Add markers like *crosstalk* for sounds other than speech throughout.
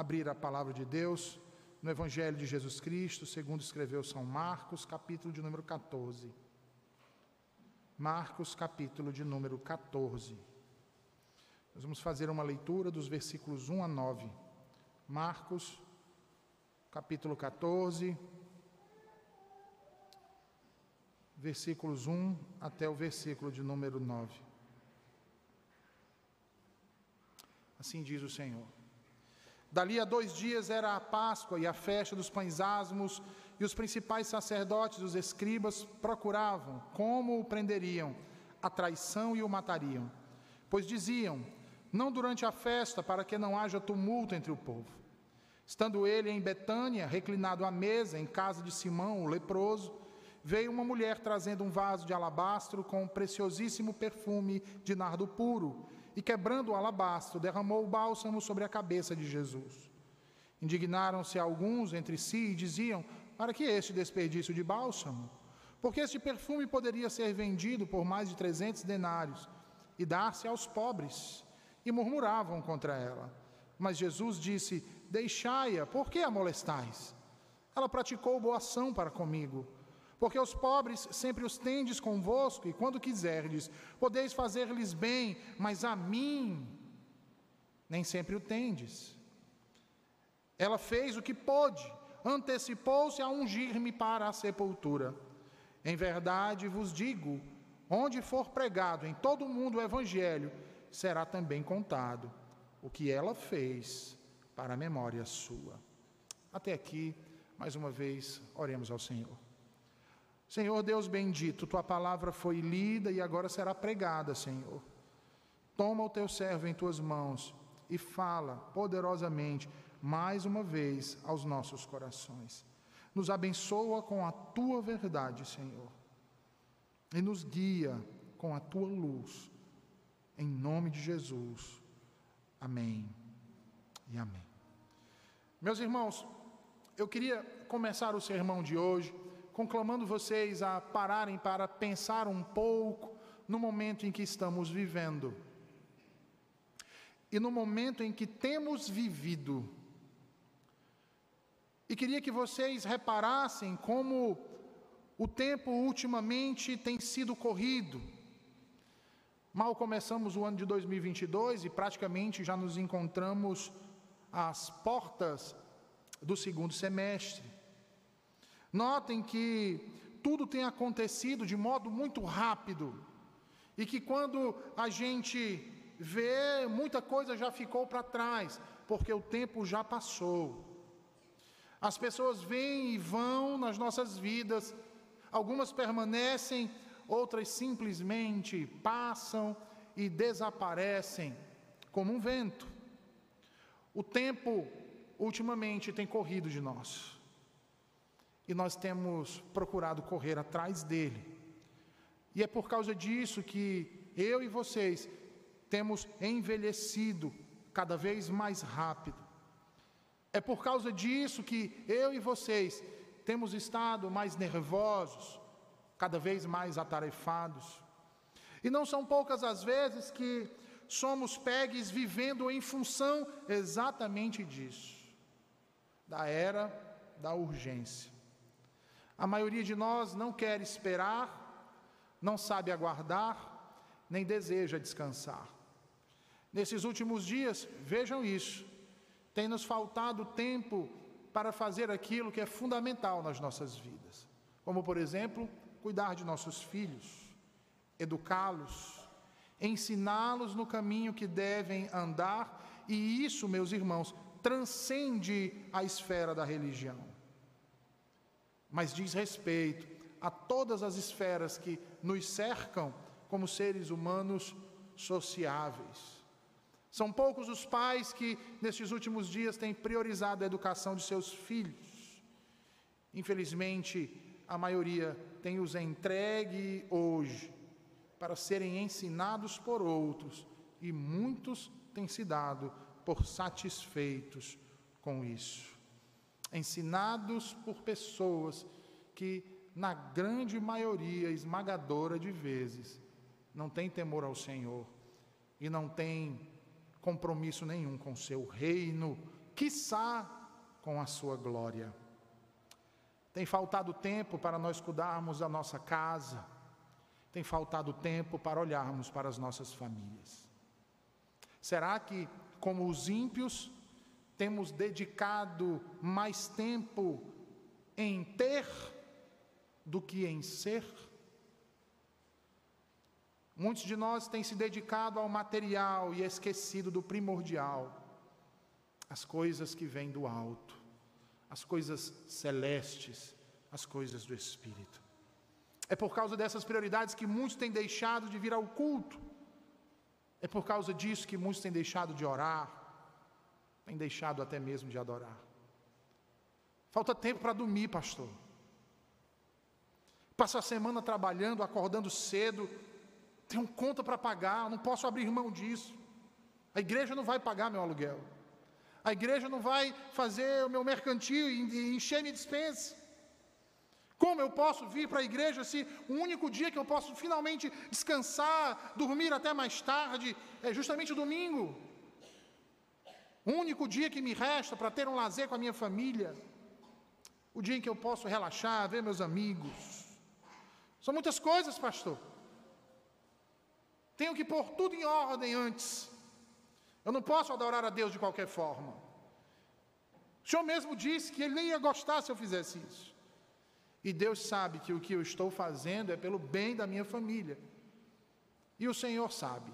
abrir a palavra de Deus no Evangelho de Jesus Cristo, segundo escreveu São Marcos, capítulo de número 14. Marcos, capítulo de número 14. Nós vamos fazer uma leitura dos versículos 1 a 9. Marcos, capítulo 14, versículos 1 até o versículo de número 9. Assim diz o Senhor. Dali a dois dias era a Páscoa e a festa dos pães asmos, e os principais sacerdotes, os escribas, procuravam como o prenderiam, a traição e o matariam. Pois diziam: Não durante a festa, para que não haja tumulto entre o povo. Estando ele em Betânia, reclinado à mesa, em casa de Simão, o leproso, veio uma mulher trazendo um vaso de alabastro com um preciosíssimo perfume de nardo puro, e quebrando o alabastro, derramou o bálsamo sobre a cabeça de Jesus. Indignaram-se alguns entre si e diziam: para que este desperdício de bálsamo? Porque este perfume poderia ser vendido por mais de trezentos denários e dar-se aos pobres. E murmuravam contra ela. Mas Jesus disse: Deixai-a, por que a molestais? Ela praticou boa ação para comigo. Porque os pobres sempre os tendes convosco, e quando quiserdes, podeis fazer-lhes bem, mas a mim nem sempre o tendes. Ela fez o que pôde, antecipou-se a ungir-me para a sepultura. Em verdade vos digo: onde for pregado em todo o mundo o Evangelho, será também contado o que ela fez para a memória sua. Até aqui, mais uma vez, oremos ao Senhor. Senhor Deus bendito, tua palavra foi lida e agora será pregada, Senhor. Toma o teu servo em tuas mãos e fala poderosamente mais uma vez aos nossos corações. Nos abençoa com a tua verdade, Senhor, e nos guia com a tua luz, em nome de Jesus. Amém e amém. Meus irmãos, eu queria começar o sermão de hoje conclamando vocês a pararem para pensar um pouco no momento em que estamos vivendo. E no momento em que temos vivido e queria que vocês reparassem como o tempo ultimamente tem sido corrido. Mal começamos o ano de 2022 e praticamente já nos encontramos às portas do segundo semestre. Notem que tudo tem acontecido de modo muito rápido e que quando a gente vê, muita coisa já ficou para trás, porque o tempo já passou. As pessoas vêm e vão nas nossas vidas, algumas permanecem, outras simplesmente passam e desaparecem como um vento. O tempo ultimamente tem corrido de nós e nós temos procurado correr atrás dele. E é por causa disso que eu e vocês temos envelhecido cada vez mais rápido. É por causa disso que eu e vocês temos estado mais nervosos, cada vez mais atarefados. E não são poucas as vezes que somos pegues vivendo em função exatamente disso da era da urgência. A maioria de nós não quer esperar, não sabe aguardar, nem deseja descansar. Nesses últimos dias, vejam isso, tem nos faltado tempo para fazer aquilo que é fundamental nas nossas vidas, como, por exemplo, cuidar de nossos filhos, educá-los, ensiná-los no caminho que devem andar, e isso, meus irmãos, transcende a esfera da religião, mas diz respeito a todas as esferas que nos cercam como seres humanos sociáveis. São poucos os pais que, nestes últimos dias, têm priorizado a educação de seus filhos. Infelizmente, a maioria tem os entregue hoje para serem ensinados por outros, e muitos têm se dado por satisfeitos com isso. Ensinados por pessoas que, na grande maioria esmagadora de vezes, não têm temor ao Senhor e não têm compromisso nenhum com seu reino, quiçá com a sua glória. Tem faltado tempo para nós cuidarmos da nossa casa, tem faltado tempo para olharmos para as nossas famílias. Será que, como os ímpios, temos dedicado mais tempo em ter do que em ser? Muitos de nós têm se dedicado ao material e esquecido do primordial, as coisas que vêm do alto, as coisas celestes, as coisas do Espírito. É por causa dessas prioridades que muitos têm deixado de vir ao culto, é por causa disso que muitos têm deixado de orar, têm deixado até mesmo de adorar. Falta tempo para dormir, pastor. Passo a semana trabalhando, acordando cedo, tenho conta para pagar, não posso abrir mão disso. A igreja não vai pagar meu aluguel. A igreja não vai fazer o meu mercantil e encher minha dispensa. Como eu posso vir para a igreja se o único dia que eu posso finalmente descansar, dormir até mais tarde, é justamente o domingo? O único dia que me resta para ter um lazer com a minha família. O dia em que eu posso relaxar, ver meus amigos. São muitas coisas, pastor. Tenho que pôr tudo em ordem antes. Eu não posso adorar a Deus de qualquer forma. O Senhor mesmo disse que Ele nem ia gostar se eu fizesse isso. E Deus sabe que o que eu estou fazendo é pelo bem da minha família. E o Senhor sabe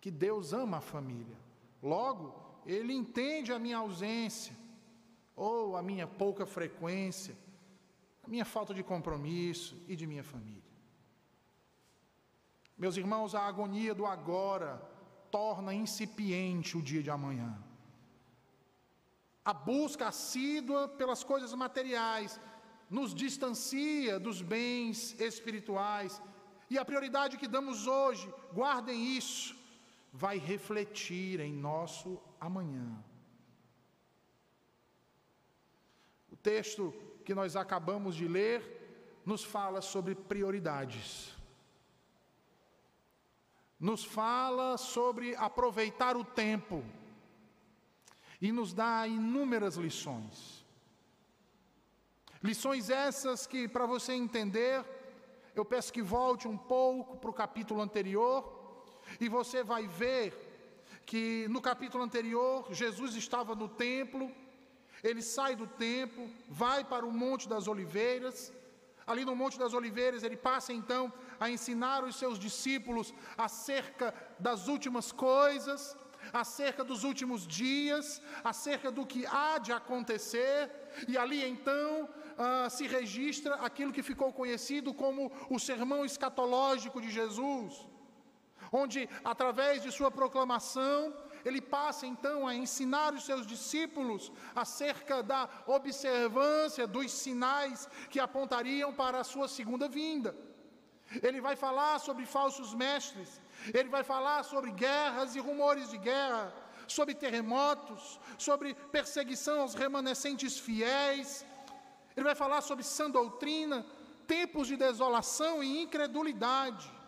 que Deus ama a família. Logo, Ele entende a minha ausência, ou a minha pouca frequência, a minha falta de compromisso e de minha família. Meus irmãos, a agonia do agora torna incipiente o dia de amanhã. A busca assídua pelas coisas materiais nos distancia dos bens espirituais. E a prioridade que damos hoje, guardem isso, vai refletir em nosso amanhã. O texto que nós acabamos de ler nos fala sobre prioridades nos fala sobre aproveitar o tempo e nos dá inúmeras lições. Lições essas que, para você entender, eu peço que volte um pouco para o capítulo anterior e você vai ver que no capítulo anterior Jesus estava no templo, ele sai do templo, vai para o Monte das Oliveiras, ali no Monte das Oliveiras ele passa então a ensinar os seus discípulos acerca das últimas coisas, acerca dos últimos dias, acerca do que há de acontecer, e ali então ah, se registra aquilo que ficou conhecido como o sermão escatológico de Jesus, onde, através de sua proclamação, ele passa então a ensinar os seus discípulos acerca da observância dos sinais que apontariam para a sua segunda vinda. Ele vai falar sobre falsos mestres, ele vai falar sobre guerras e rumores de guerra, sobre terremotos, sobre perseguição aos remanescentes fiéis. Ele vai falar sobre sã doutrina, tempos de desolação e incredulidade.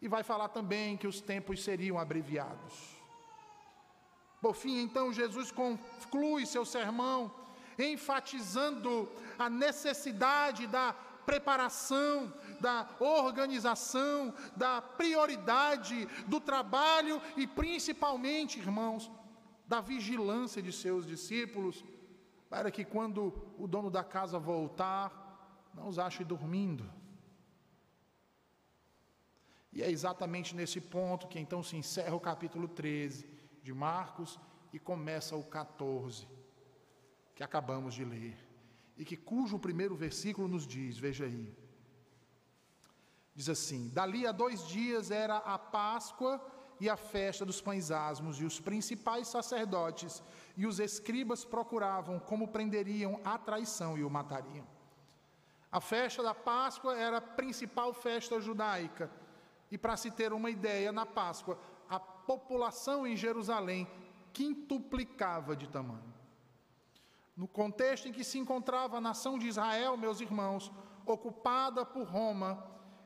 E vai falar também que os tempos seriam abreviados. Por fim, então, Jesus conclui seu sermão enfatizando a necessidade da preparação, da organização, da prioridade do trabalho e principalmente, irmãos, da vigilância de seus discípulos, para que quando o dono da casa voltar, não os ache dormindo. E é exatamente nesse ponto que então se encerra o capítulo 13 de Marcos e começa o 14, que acabamos de ler e que cujo primeiro versículo nos diz, veja aí. Diz assim: Dali a dois dias era a Páscoa e a festa dos pães asmos, e os principais sacerdotes e os escribas procuravam como prenderiam a traição e o matariam. A festa da Páscoa era a principal festa judaica, e para se ter uma ideia, na Páscoa, a população em Jerusalém quintuplicava de tamanho. No contexto em que se encontrava a nação de Israel, meus irmãos, ocupada por Roma,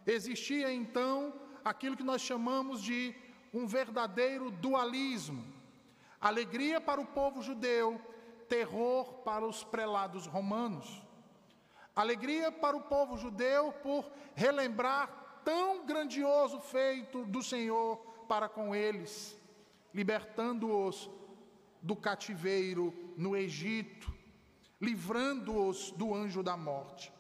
existia então aquilo que nós chamamos de um verdadeiro dualismo. Alegria para o povo judeu, terror para os prelados romanos. Alegria para o povo judeu por relembrar tão grandioso feito do Senhor para com eles, libertando-os do cativeiro no Egito, livrando-os do anjo da morte.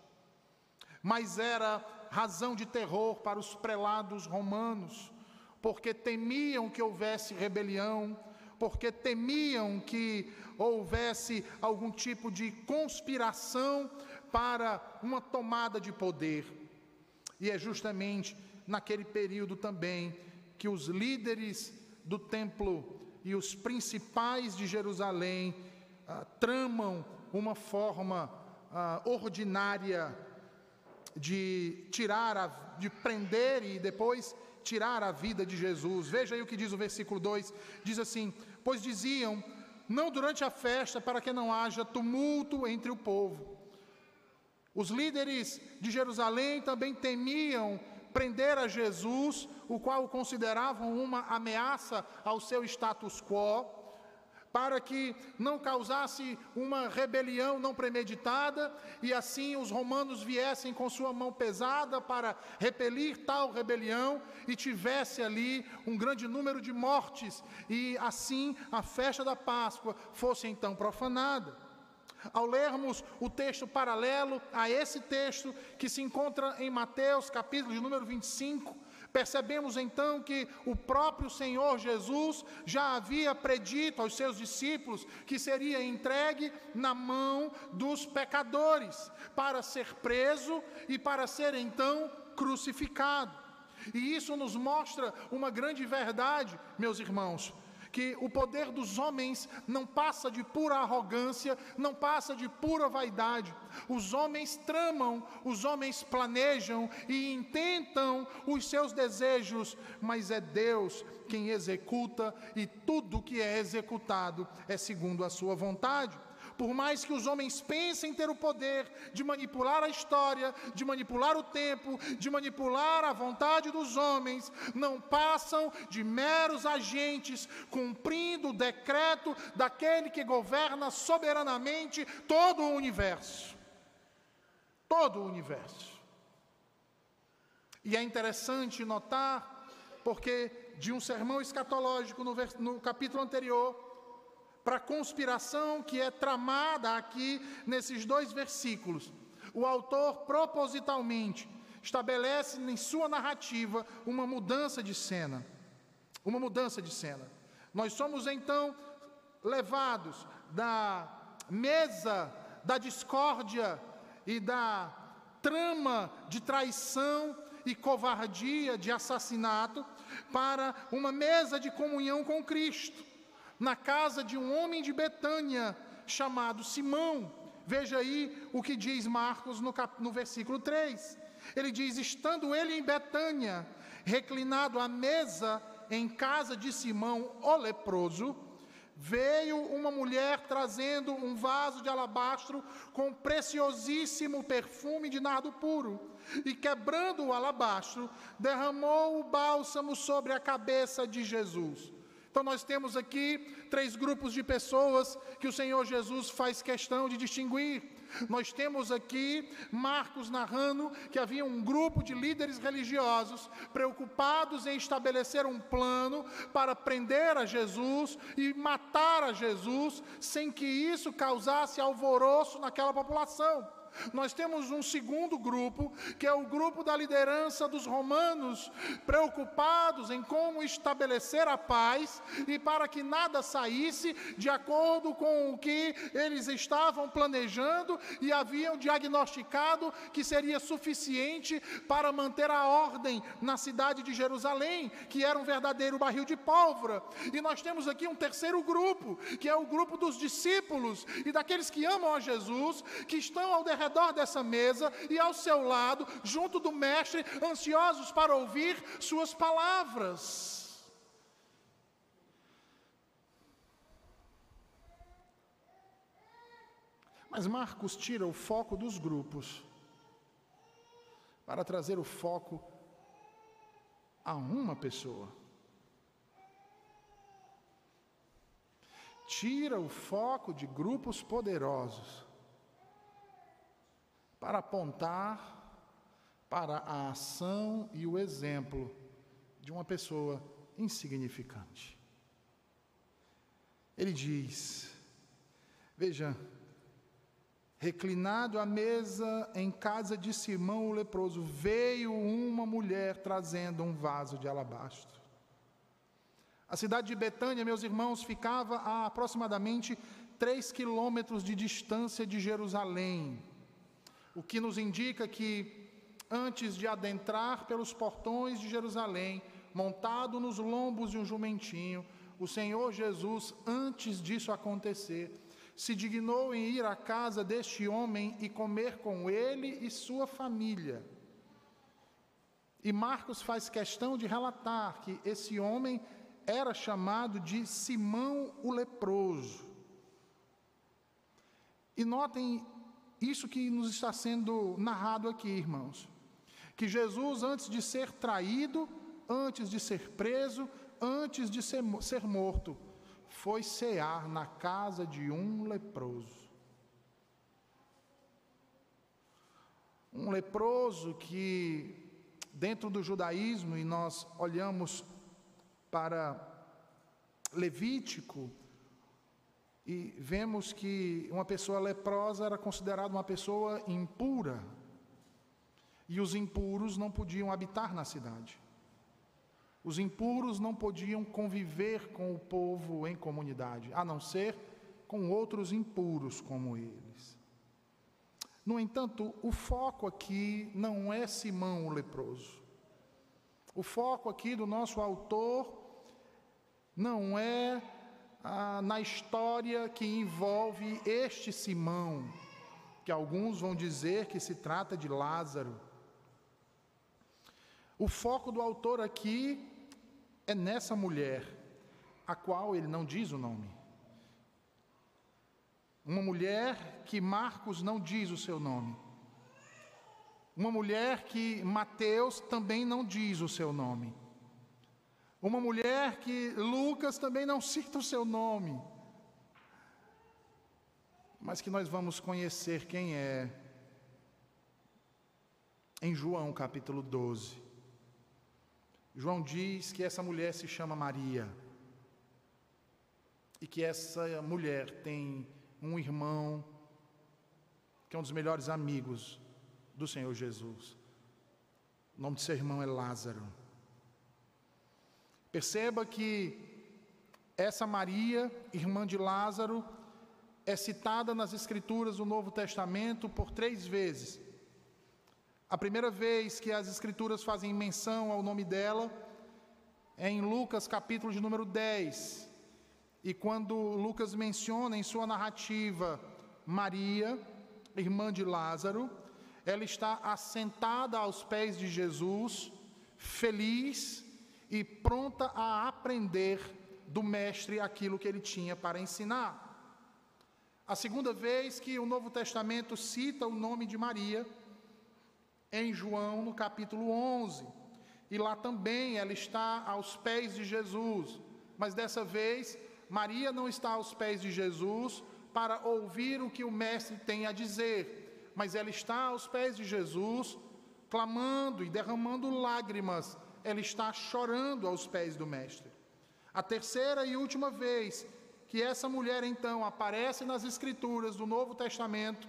Mas era razão de terror para os prelados romanos, porque temiam que houvesse rebelião, porque temiam que houvesse algum tipo de conspiração para uma tomada de poder. E é justamente naquele período também que os líderes do templo e os principais de Jerusalém ah, tramam uma forma ah, ordinária de tirar, a, de prender e depois tirar a vida de Jesus. Veja aí o que diz o versículo 2: diz assim: Pois diziam, não durante a festa, para que não haja tumulto entre o povo. Os líderes de Jerusalém também temiam prender a Jesus, o qual consideravam uma ameaça ao seu status quo para que não causasse uma rebelião não premeditada e assim os romanos viessem com sua mão pesada para repelir tal rebelião e tivesse ali um grande número de mortes e assim a festa da Páscoa fosse então profanada. Ao lermos o texto paralelo a esse texto que se encontra em Mateus, capítulo de número 25, Percebemos então que o próprio Senhor Jesus já havia predito aos seus discípulos que seria entregue na mão dos pecadores para ser preso e para ser então crucificado. E isso nos mostra uma grande verdade, meus irmãos, que o poder dos homens não passa de pura arrogância, não passa de pura vaidade. Os homens tramam, os homens planejam e intentam os seus desejos, mas é Deus quem executa e tudo que é executado é segundo a sua vontade. Por mais que os homens pensem ter o poder de manipular a história, de manipular o tempo, de manipular a vontade dos homens, não passam de meros agentes cumprindo o decreto daquele que governa soberanamente todo o universo. Todo o universo. E é interessante notar, porque de um sermão escatológico no, capítulo anterior, para a conspiração que é tramada aqui nesses dois versículos. O autor propositalmente estabelece em sua narrativa uma mudança de cena. Uma mudança de cena. Nós somos então levados da mesa da discórdia e da trama de traição e covardia, de assassinato, para uma mesa de comunhão com Cristo na casa de um homem de Betânia chamado Simão. Veja aí o que diz Marcos no, cap, no versículo 3. Ele diz: Estando ele em Betânia, reclinado à mesa em casa de Simão, o leproso, veio uma mulher trazendo um vaso de alabastro com preciosíssimo perfume de nardo puro, e quebrando o alabastro, derramou o bálsamo sobre a cabeça de Jesus. Então, nós temos aqui três grupos de pessoas que o Senhor Jesus faz questão de distinguir. Nós temos aqui Marcos narrando que havia um grupo de líderes religiosos preocupados em estabelecer um plano para prender a Jesus e matar a Jesus, sem que isso causasse alvoroço naquela população. Nós temos um segundo grupo, que é o grupo da liderança dos romanos, preocupados em como estabelecer a paz e para que nada saísse de acordo com o que eles estavam planejando e haviam diagnosticado que seria suficiente para manter a ordem na cidade de Jerusalém, que era um verdadeiro barril de pólvora. E nós temos aqui um terceiro grupo, que é o grupo dos discípulos e daqueles que amam a Jesus, que estão ao derredor redor dessa mesa e ao seu lado, junto do Mestre, ansiosos para ouvir Suas palavras. Mas Marcos tira o foco dos grupos para trazer o foco a uma pessoa. tira o foco de grupos poderosos para apontar para a ação e o exemplo de uma pessoa insignificante. Ele diz: Veja, reclinado à mesa em casa de Simão o leproso, veio uma mulher trazendo um vaso de alabastro. A cidade de Betânia, meus irmãos, ficava a aproximadamente três quilômetros de distância de Jerusalém, o que nos indica que, antes de adentrar pelos portões de Jerusalém, montado nos lombos de um jumentinho, o Senhor Jesus, antes disso acontecer, se dignou em ir à casa deste homem e comer com ele e sua família. E Marcos faz questão de relatar que esse homem era chamado de Simão o leproso. E notem isso que nos está sendo narrado aqui, irmãos. Que Jesus, antes de ser traído, antes de ser preso, antes de ser, ser morto, foi cear na casa de um leproso. Um leproso que, dentro do judaísmo, e nós olhamos para Levítico, e vemos que uma pessoa leprosa era considerada uma pessoa impura, e os impuros não podiam habitar na cidade. Os impuros não podiam conviver com o povo em comunidade, a não ser com outros impuros como eles. No entanto, o foco aqui não é Simão o leproso. O foco aqui do nosso autor não é ah, na história que envolve este Simão, que alguns vão dizer que se trata de Lázaro. O foco do autor aqui é nessa mulher, a qual ele não diz o nome. Uma mulher que Marcos não diz o seu nome. Uma mulher que Mateus também não diz o seu nome. Uma mulher que Lucas também não cita o seu nome. Mas que nós vamos conhecer quem é em João capítulo 12. João diz que essa mulher se chama Maria e que essa mulher tem um irmão que é um dos melhores amigos do Senhor Jesus. O nome de seu irmão é Lázaro. Perceba que essa Maria, irmã de Lázaro, é citada nas Escrituras do Novo Testamento por três vezes. A primeira vez que as Escrituras fazem menção ao nome dela é em Lucas, capítulo de número 10. E quando Lucas menciona em sua narrativa Maria, irmã de Lázaro, ela está assentada aos pés de Jesus, feliz e pronta a aprender do Mestre aquilo que ele tinha para ensinar. A segunda vez que o Novo Testamento cita o nome de Maria em João, no capítulo 11. E lá também ela está aos pés de Jesus. Mas dessa vez, Maria não está aos pés de Jesus para ouvir o que o Mestre tem a dizer, mas ela está aos pés de Jesus, clamando e derramando lágrimas. Ela está chorando aos pés do Mestre. A terceira e última vez que essa mulher então aparece nas Escrituras do Novo Testamento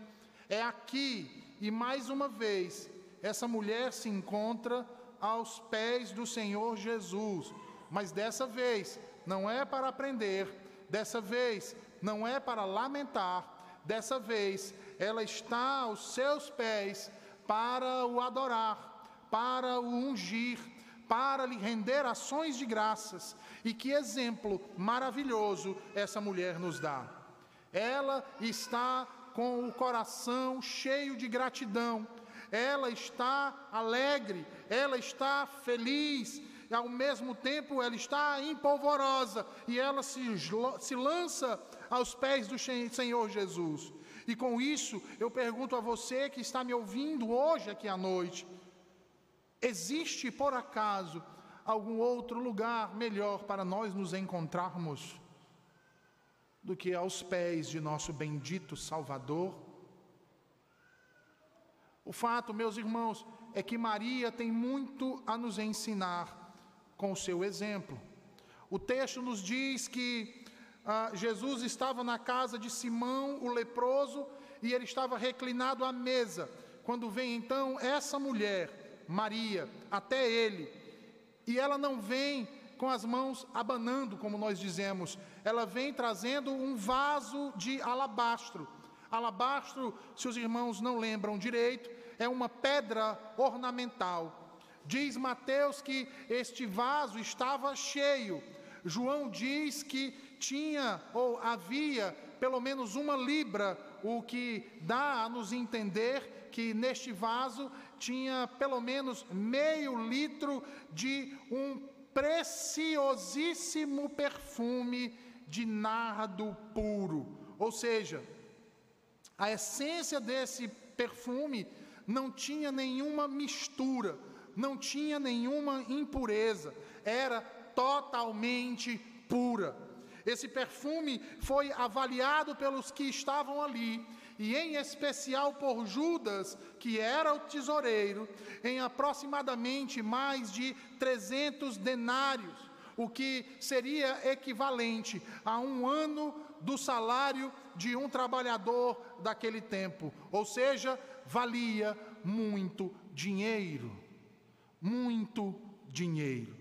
é aqui, e mais uma vez, essa mulher se encontra aos pés do Senhor Jesus, mas dessa vez não é para aprender, dessa vez não é para lamentar, dessa vez ela está aos seus pés para o adorar, para o ungir, para lhe render ações de graças. E que exemplo maravilhoso essa mulher nos dá. Ela está com o coração cheio de gratidão ela está alegre, ela está feliz, e ao mesmo tempo ela está empolvorosa e ela se, se lança aos pés do Senhor Jesus. E com isso, eu pergunto a você que está me ouvindo hoje aqui à noite: existe por acaso algum outro lugar melhor para nós nos encontrarmos do que aos pés de nosso bendito Salvador? O fato, meus irmãos, é que Maria tem muito a nos ensinar com o seu exemplo. O texto nos diz que ah, Jesus estava na casa de Simão, o leproso, e ele estava reclinado à mesa. Quando vem então essa mulher, Maria, até ele, e ela não vem com as mãos abanando, como nós dizemos, ela vem trazendo um vaso de alabastro. Alabastro, se os irmãos não lembram direito, é uma pedra ornamental. Diz Mateus que este vaso estava cheio. João diz que tinha ou havia pelo menos uma libra, o que dá a nos entender que neste vaso tinha pelo menos meio litro de um preciosíssimo perfume de nardo puro. Ou seja, a essência desse perfume não tinha nenhuma mistura, não tinha nenhuma impureza, era totalmente pura. Esse perfume foi avaliado pelos que estavam ali, e em especial por Judas, que era o tesoureiro, em aproximadamente mais de 300 denários, o que seria equivalente a um ano do salário de um trabalhador daquele tempo, ou seja, valia muito dinheiro. Muito dinheiro.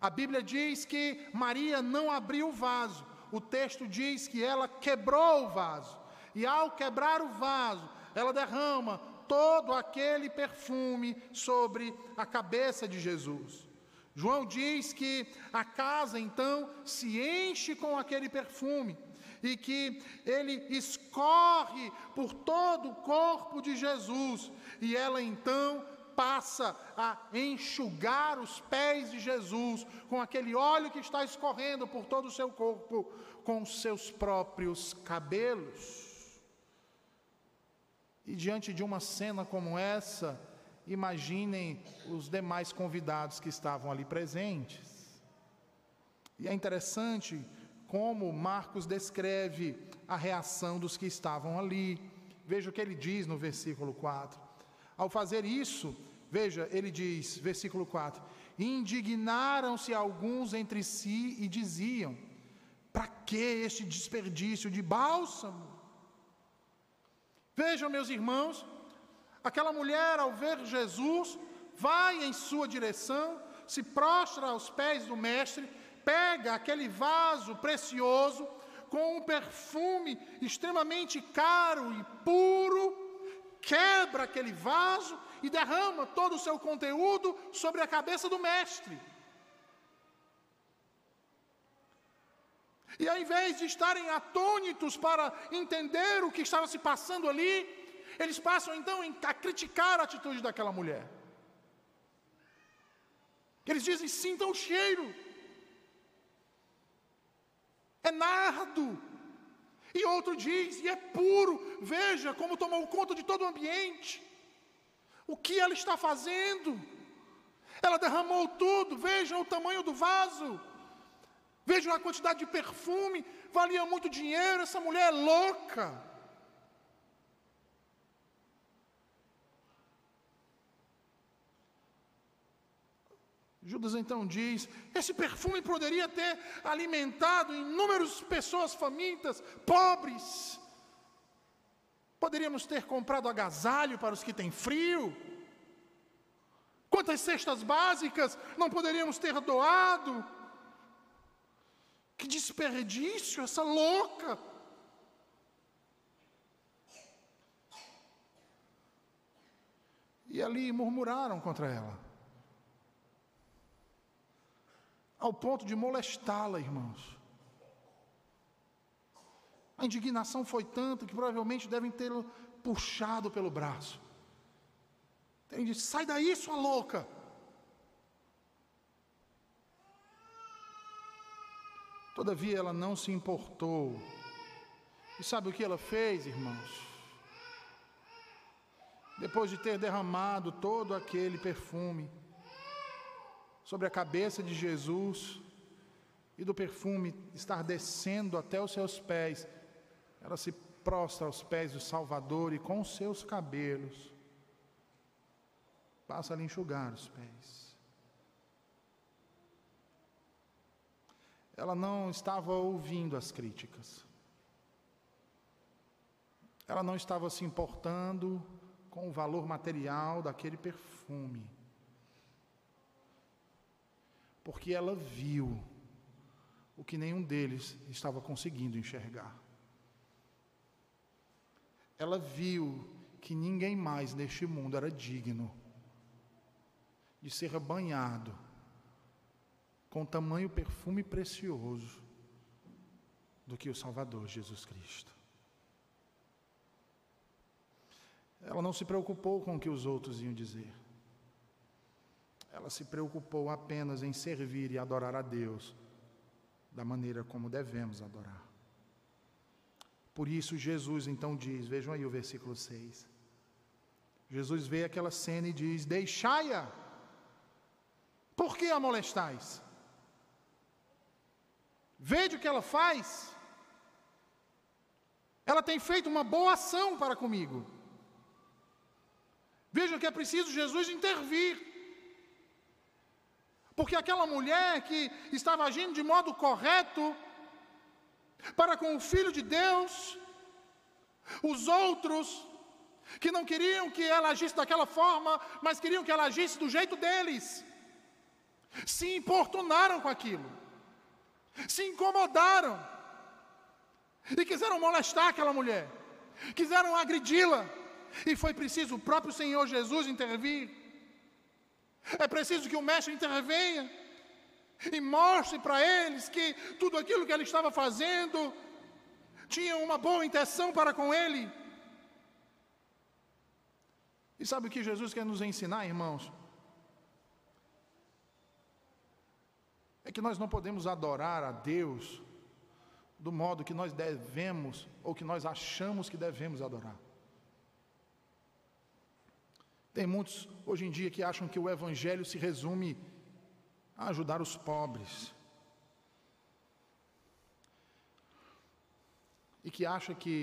A Bíblia diz que Maria não abriu o vaso. O texto diz que ela quebrou o vaso. E ao quebrar o vaso, ela derrama todo aquele perfume sobre a cabeça de Jesus. João diz que a casa então se enche com aquele perfume e que ele escorre por todo o corpo de Jesus e ela então passa a enxugar os pés de Jesus com aquele óleo que está escorrendo por todo o seu corpo com seus próprios cabelos. E diante de uma cena como essa, imaginem os demais convidados que estavam ali presentes. E é interessante como Marcos descreve a reação dos que estavam ali. Veja o que ele diz no versículo 4. Ao fazer isso, Veja, ele diz, versículo 4: Indignaram-se alguns entre si e diziam: Para que este desperdício de bálsamo? Vejam, meus irmãos, aquela mulher, ao ver Jesus, vai em sua direção, se prostra aos pés do Mestre, pega aquele vaso precioso, com um perfume extremamente caro e puro, quebra aquele vaso e derrama todo o seu conteúdo sobre a cabeça do mestre. E ao invés de estarem atônitos para entender o que estava se passando ali, eles passam então a criticar a atitude daquela mulher. Eles dizem: sintam o cheiro, é nardo. E outro diz: e é puro, veja como tomou conta de todo o ambiente. O que ela está fazendo? Ela derramou tudo, vejam o tamanho do vaso, vejam a quantidade de perfume, valia muito dinheiro, essa mulher é louca. Judas então diz: esse perfume poderia ter alimentado inúmeras pessoas famintas, pobres, Poderíamos ter comprado agasalho para os que têm frio. Quantas cestas básicas não poderíamos ter doado? Que desperdício, essa louca! E ali murmuraram contra ela, ao ponto de molestá-la, irmãos. A indignação foi tanta que provavelmente devem tê-lo puxado pelo braço. Ele disse: sai daí, sua louca. Todavia ela não se importou. E sabe o que ela fez, irmãos? Depois de ter derramado todo aquele perfume sobre a cabeça de Jesus, e do perfume estar descendo até os seus pés, ela se prostra aos pés do Salvador e com os seus cabelos passa a lhe enxugar os pés. Ela não estava ouvindo as críticas. Ela não estava se importando com o valor material daquele perfume. Porque ela viu o que nenhum deles estava conseguindo enxergar. Ela viu que ninguém mais neste mundo era digno de ser banhado com tamanho perfume precioso do que o Salvador Jesus Cristo. Ela não se preocupou com o que os outros iam dizer. Ela se preocupou apenas em servir e adorar a Deus da maneira como devemos adorar. Por isso, Jesus então diz: vejam aí o versículo 6. Jesus vê aquela cena e diz: Deixai-a, por que a molestais? Veja o que ela faz. Ela tem feito uma boa ação para comigo. Veja que é preciso Jesus intervir. Porque aquela mulher que estava agindo de modo correto para com o Filho de Deus, os outros que não queriam que ela agisse daquela forma, mas queriam que ela agisse do jeito deles, se importunaram com aquilo, se incomodaram e quiseram molestar aquela mulher, quiseram agredi-la, e foi preciso o próprio Senhor Jesus intervir. É preciso que o mestre intervenha e mostre para eles que tudo aquilo que ele estava fazendo tinha uma boa intenção para com ele. E sabe o que Jesus quer nos ensinar, irmãos? É que nós não podemos adorar a Deus do modo que nós devemos ou que nós achamos que devemos adorar. Tem muitos hoje em dia que acham que o Evangelho se resume a ajudar os pobres. E que acha que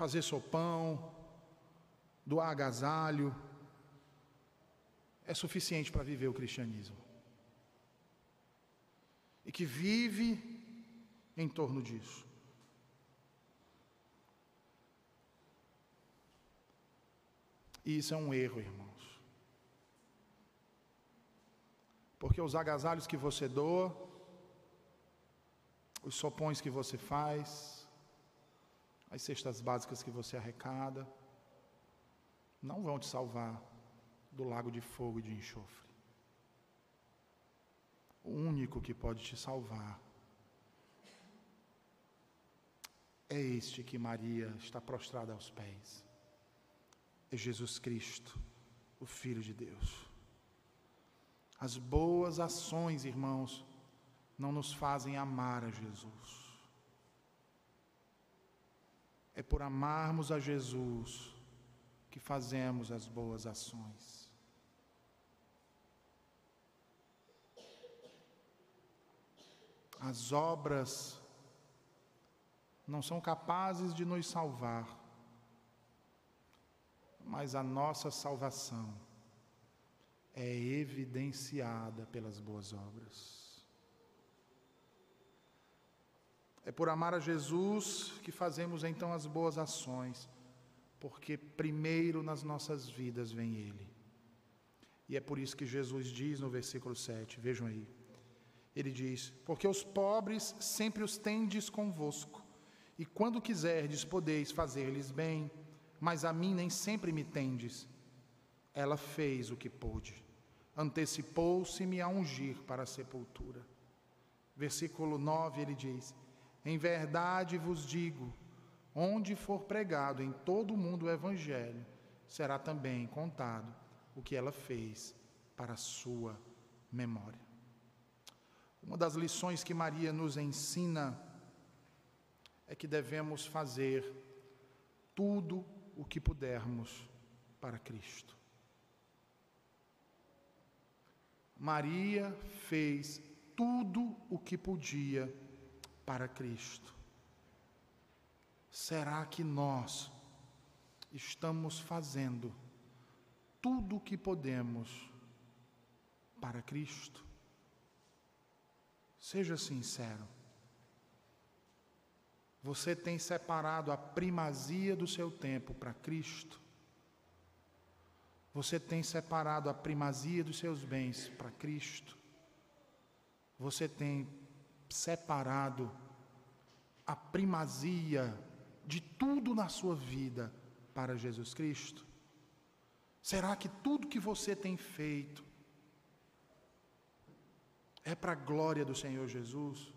fazer sopão, doar agasalho, é suficiente para viver o cristianismo. E que vive em torno disso. E isso é um erro, irmãos. Porque os agasalhos que você doa, os sopões que você faz, as cestas básicas que você arrecada, não vão te salvar do lago de fogo e de enxofre. O único que pode te salvar é este que Maria está prostrada aos pés é Jesus Cristo, o Filho de Deus. As boas ações, irmãos, não nos fazem amar a Jesus. É por amarmos a Jesus que fazemos as boas ações. As obras não são capazes de nos salvar mas a nossa salvação é evidenciada pelas boas obras. É por amar a Jesus que fazemos então as boas ações, porque primeiro nas nossas vidas vem Ele. E é por isso que Jesus diz no versículo 7, vejam aí. Ele diz: Porque os pobres sempre os tendes convosco, e quando quiserdes podeis fazer-lhes bem mas a mim nem sempre me tendes. Ela fez o que pôde, antecipou-se-me a ungir para a sepultura. Versículo 9 ele diz: Em verdade vos digo, onde for pregado em todo o mundo o Evangelho, será também contado o que ela fez para a sua memória. Uma das lições que Maria nos ensina é que devemos fazer tudo o que pudermos para Cristo. Maria fez tudo o que podia para Cristo. Será que nós estamos fazendo tudo o que podemos para Cristo? Seja sincero. Você tem separado a primazia do seu tempo para Cristo? Você tem separado a primazia dos seus bens para Cristo? Você tem separado a primazia de tudo na sua vida para Jesus Cristo? Será que tudo que você tem feito é para a glória do Senhor Jesus?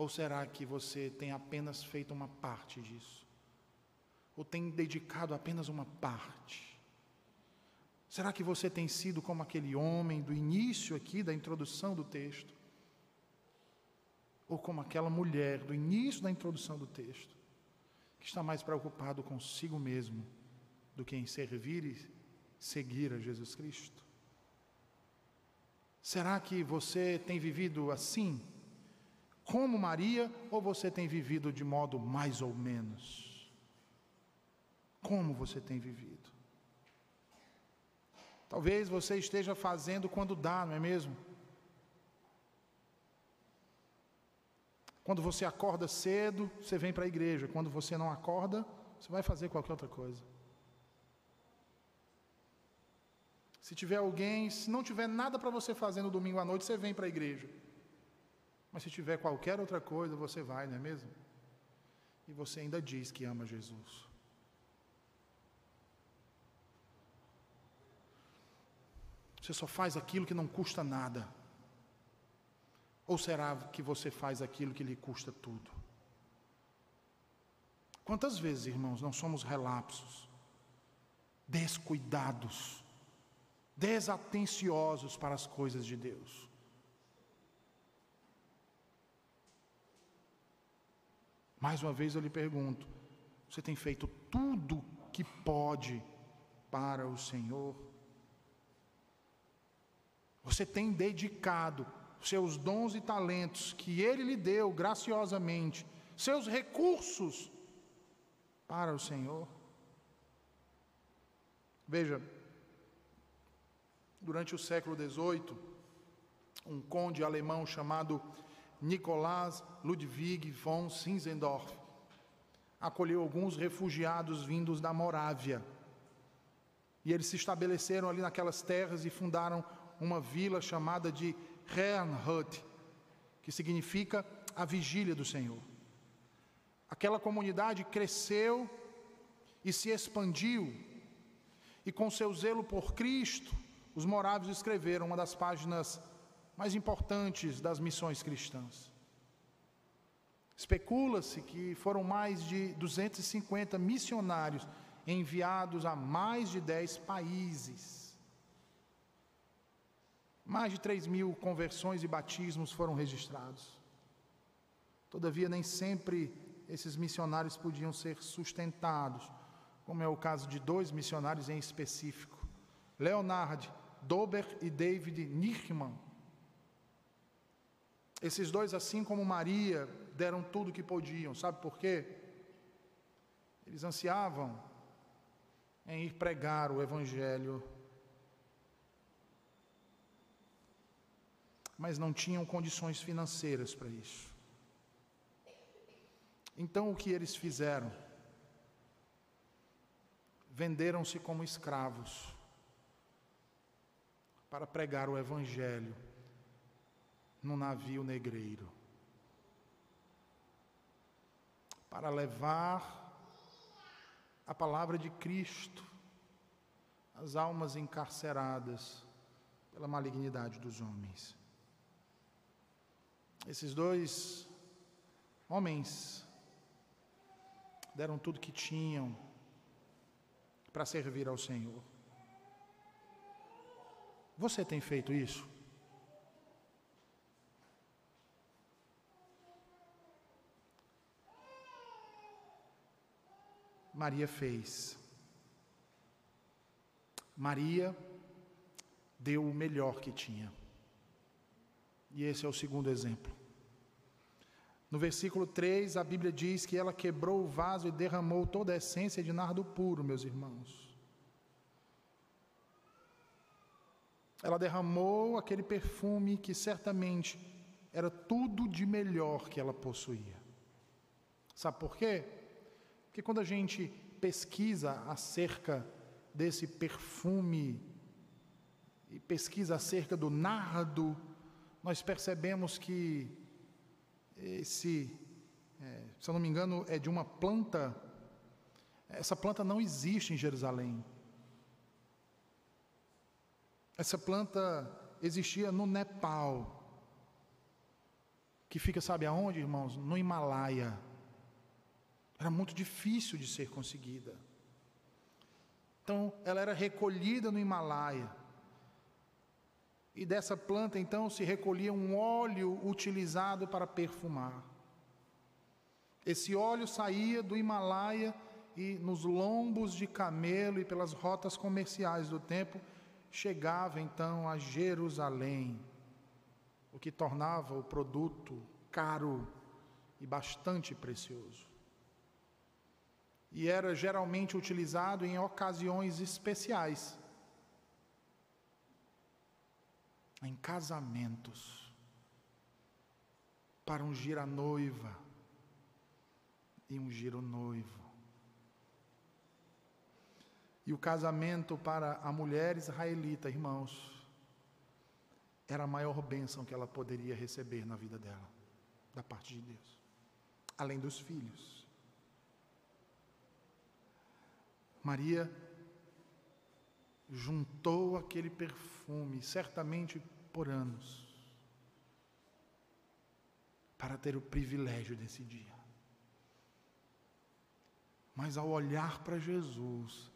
Ou será que você tem apenas feito uma parte disso? Ou tem dedicado apenas uma parte? Será que você tem sido como aquele homem do início aqui da introdução do texto? Ou como aquela mulher do início da introdução do texto, que está mais preocupado consigo mesmo do que em servir e seguir a Jesus Cristo? Será que você tem vivido assim, como Maria, ou você tem vivido de modo mais ou menos? Como você tem vivido? Talvez você esteja fazendo quando dá, não é mesmo? Quando você acorda cedo, você vem para a igreja. Quando você não acorda, você vai fazer qualquer outra coisa. Se tiver alguém, se não tiver nada para você fazer no domingo à noite, você vem para a igreja. Mas se tiver qualquer outra coisa, você vai, não é mesmo? E você ainda diz que ama Jesus. Você só faz aquilo que não custa nada. Ou será que você faz aquilo que lhe custa tudo? Quantas vezes, irmãos, não somos relapsos, descuidados, desatenciosos para as coisas de Deus. Mais uma vez eu lhe pergunto: você tem feito tudo que pode para o Senhor? Você tem dedicado seus dons e talentos que Ele lhe deu graciosamente, seus recursos para o Senhor? Veja, Durante o século XVIII, um conde alemão chamado Nicolás Ludwig von Zinzendorf acolheu alguns refugiados vindos da Morávia. E eles se estabeleceram ali naquelas terras e fundaram uma vila chamada de Herrnhut, que significa a vigília do Senhor. Aquela comunidade cresceu e se expandiu, e com seu zelo por Cristo, os morávios escreveram uma das páginas mais importantes das missões cristãs. Especula-se que foram mais de 250 missionários enviados a mais de 10 países. Mais de 3 mil conversões e batismos foram registrados. Todavia, nem sempre esses missionários podiam ser sustentados, como é o caso de dois missionários em específico. Leonard Dober e David Nichman. Esses dois, assim como Maria, deram tudo o que podiam, sabe por quê? Eles ansiavam em ir pregar o Evangelho, mas não tinham condições financeiras para isso. Então o que eles fizeram? Venderam-se como escravos para pregar o Evangelho no navio negreiro, para levar a palavra de Cristo às almas encarceradas pela malignidade dos homens. Esses dois homens deram tudo que tinham para servir ao Senhor. Você tem feito isso? Maria fez. Maria deu o melhor que tinha. E esse é o segundo exemplo. No versículo 3, a Bíblia diz que ela quebrou o vaso e derramou toda a essência de nardo puro, meus irmãos. Ela derramou aquele perfume que certamente era tudo de melhor que ela possuía. Sabe por quê? Porque quando a gente pesquisa acerca desse perfume e pesquisa acerca do nardo, nós percebemos que esse, é, se eu não me engano, é de uma planta. Essa planta não existe em Jerusalém. Essa planta existia no Nepal, que fica, sabe aonde, irmãos? No Himalaia. Era muito difícil de ser conseguida. Então, ela era recolhida no Himalaia. E dessa planta então se recolhia um óleo utilizado para perfumar. Esse óleo saía do Himalaia e nos lombos de camelo e pelas rotas comerciais do tempo chegava então a Jerusalém, o que tornava o produto caro e bastante precioso. E era geralmente utilizado em ocasiões especiais em casamentos para ungir a noiva e ungir o noivo. E o casamento para a mulher israelita, irmãos, era a maior bênção que ela poderia receber na vida dela, da parte de Deus, além dos filhos. Maria juntou aquele perfume, certamente por anos, para ter o privilégio desse dia. Mas ao olhar para Jesus,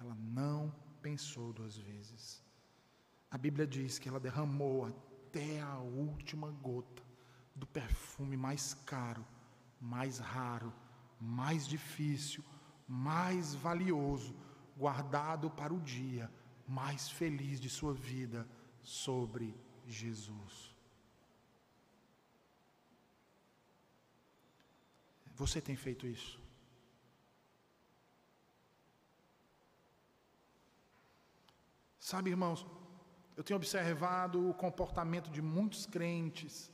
ela não pensou duas vezes. A Bíblia diz que ela derramou até a última gota do perfume mais caro, mais raro, mais difícil, mais valioso guardado para o dia mais feliz de sua vida sobre Jesus. Você tem feito isso? Sabe, irmãos, eu tenho observado o comportamento de muitos crentes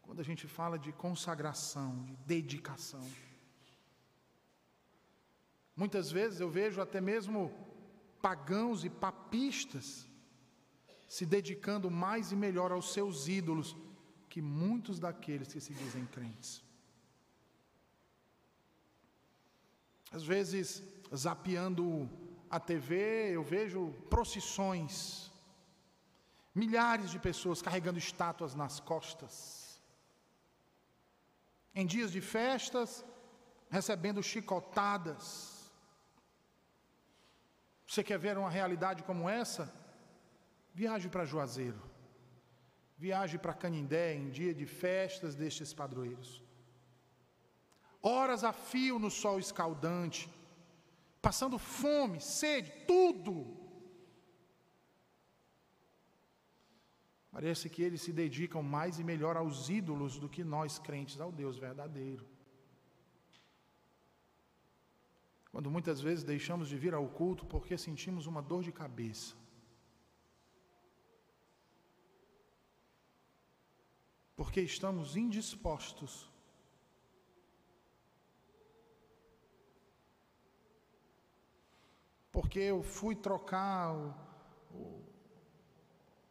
quando a gente fala de consagração, de dedicação. Muitas vezes eu vejo até mesmo pagãos e papistas se dedicando mais e melhor aos seus ídolos que muitos daqueles que se dizem crentes. Às vezes, zapeando a TV, eu vejo procissões, milhares de pessoas carregando estátuas nas costas. Em dias de festas, recebendo chicotadas, você quer ver uma realidade como essa? Viaje para Juazeiro. Viaje para Canindé em dia de festas destes padroeiros. Horas a fio no sol escaldante, passando fome, sede, tudo. Parece que eles se dedicam mais e melhor aos ídolos do que nós crentes ao Deus verdadeiro. Quando muitas vezes deixamos de vir ao culto porque sentimos uma dor de cabeça. Porque estamos indispostos porque eu fui trocar o, o,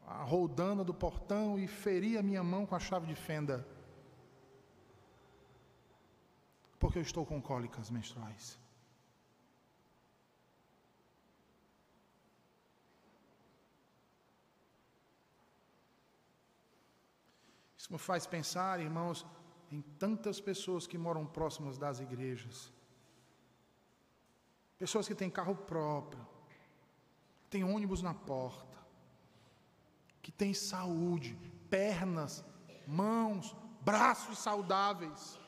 a roldana do portão e feri a minha mão com a chave de fenda. Porque eu estou com cólicas menstruais. Isso me faz pensar, irmãos, em tantas pessoas que moram próximas das igrejas. Pessoas que têm carro próprio, têm ônibus na porta, que têm saúde, pernas, mãos, braços saudáveis,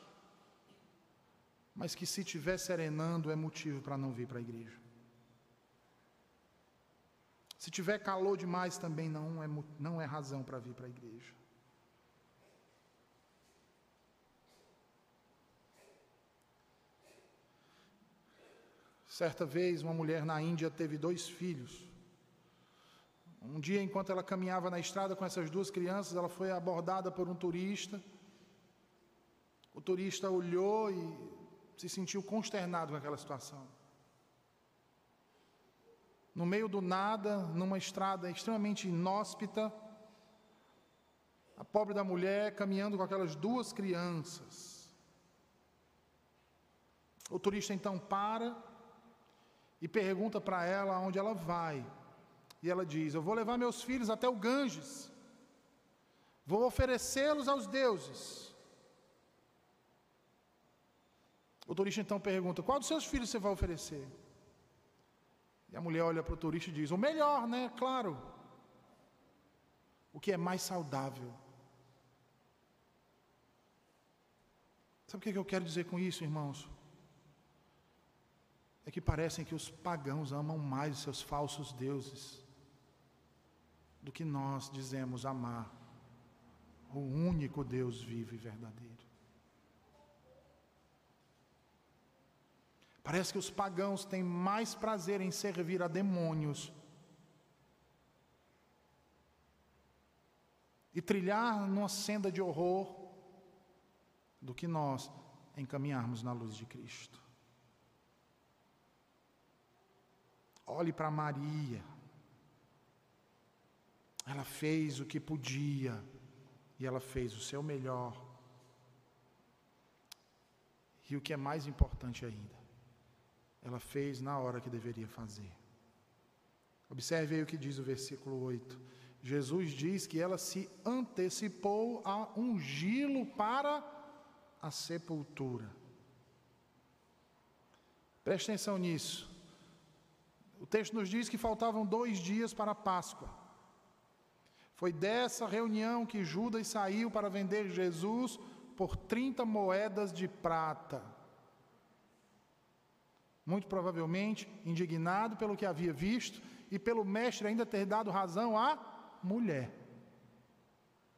mas que se estiver serenando é motivo para não vir para a igreja. Se tiver calor demais também não é, não é razão para vir para a igreja. Certa vez, uma mulher na Índia teve dois filhos. Um dia, enquanto ela caminhava na estrada com essas duas crianças, ela foi abordada por um turista. O turista olhou e se sentiu consternado com aquela situação. No meio do nada, numa estrada extremamente inóspita, a pobre da mulher caminhando com aquelas duas crianças. O turista então para e pergunta para ela onde ela vai. E ela diz: Eu vou levar meus filhos até o Ganges, vou oferecê-los aos deuses. O turista então pergunta: Qual dos seus filhos você vai oferecer? E a mulher olha para o turista e diz: O melhor, né? Claro. O que é mais saudável. Sabe o que eu quero dizer com isso, irmãos? É que parecem que os pagãos amam mais os seus falsos deuses do que nós dizemos amar o único Deus vivo e verdadeiro. Parece que os pagãos têm mais prazer em servir a demônios e trilhar numa senda de horror do que nós encaminharmos na luz de Cristo. Olhe para Maria. Ela fez o que podia e ela fez o seu melhor. E o que é mais importante ainda, ela fez na hora que deveria fazer. Observe aí o que diz o versículo 8. Jesus diz que ela se antecipou a ungí-lo para a sepultura. Preste atenção nisso. O texto nos diz que faltavam dois dias para a Páscoa. Foi dessa reunião que Judas saiu para vender Jesus por 30 moedas de prata. Muito provavelmente indignado pelo que havia visto e pelo mestre ainda ter dado razão à mulher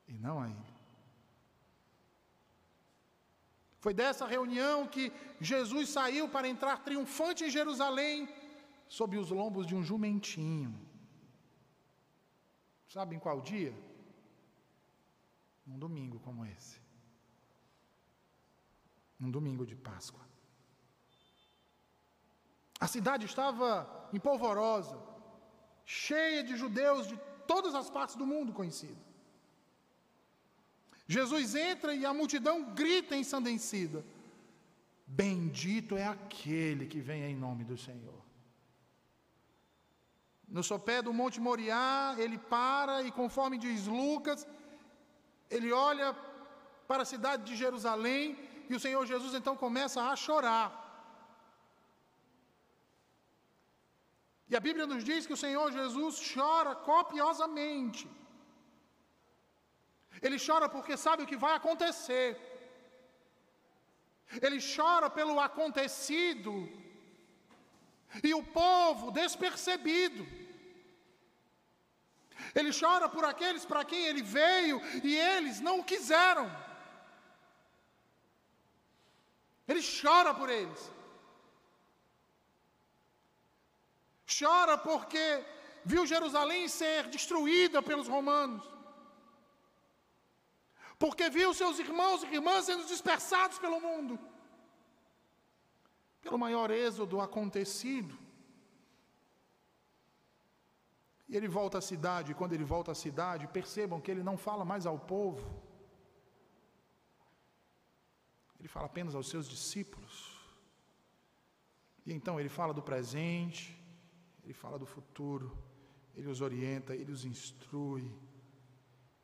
e não a ele. Foi dessa reunião que Jesus saiu para entrar triunfante em Jerusalém, sob os lombos de um jumentinho. Sabem qual dia? Um domingo como esse. Um domingo de Páscoa. A cidade estava empolvorosa, cheia de judeus de todas as partes do mundo conhecido. Jesus entra e a multidão grita ensandecida: Bendito é aquele que vem em nome do Senhor. No sopé do Monte Moriá, ele para e, conforme diz Lucas, ele olha para a cidade de Jerusalém e o Senhor Jesus então começa a chorar. E a Bíblia nos diz que o Senhor Jesus chora copiosamente. Ele chora porque sabe o que vai acontecer. Ele chora pelo acontecido. E o povo despercebido. Ele chora por aqueles para quem ele veio e eles não o quiseram. Ele chora por eles. Chora porque viu Jerusalém ser destruída pelos romanos porque viu seus irmãos e irmãs sendo dispersados pelo mundo, pelo maior êxodo acontecido. E ele volta à cidade, e quando ele volta à cidade, percebam que ele não fala mais ao povo, ele fala apenas aos seus discípulos. E então ele fala do presente, ele fala do futuro, ele os orienta, ele os instrui,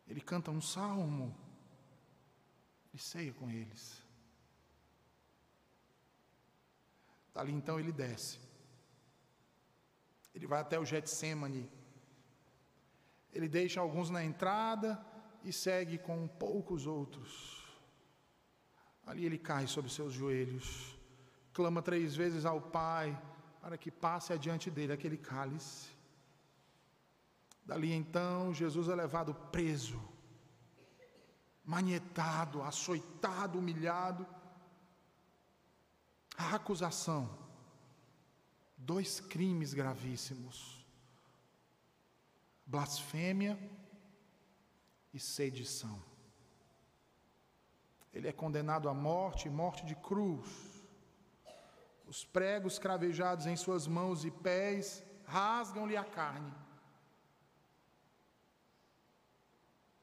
ele canta um salmo e ceia com eles. Dali então ele desce. Ele vai até o Getsemane. Ele deixa alguns na entrada e segue com poucos outros. Ali ele cai sobre seus joelhos, clama três vezes ao Pai para que passe adiante dele aquele cálice. Dali então Jesus é levado preso manietado, açoitado, humilhado. A acusação dois crimes gravíssimos: blasfêmia e sedição. Ele é condenado à morte, morte de cruz. Os pregos cravejados em suas mãos e pés rasgam-lhe a carne.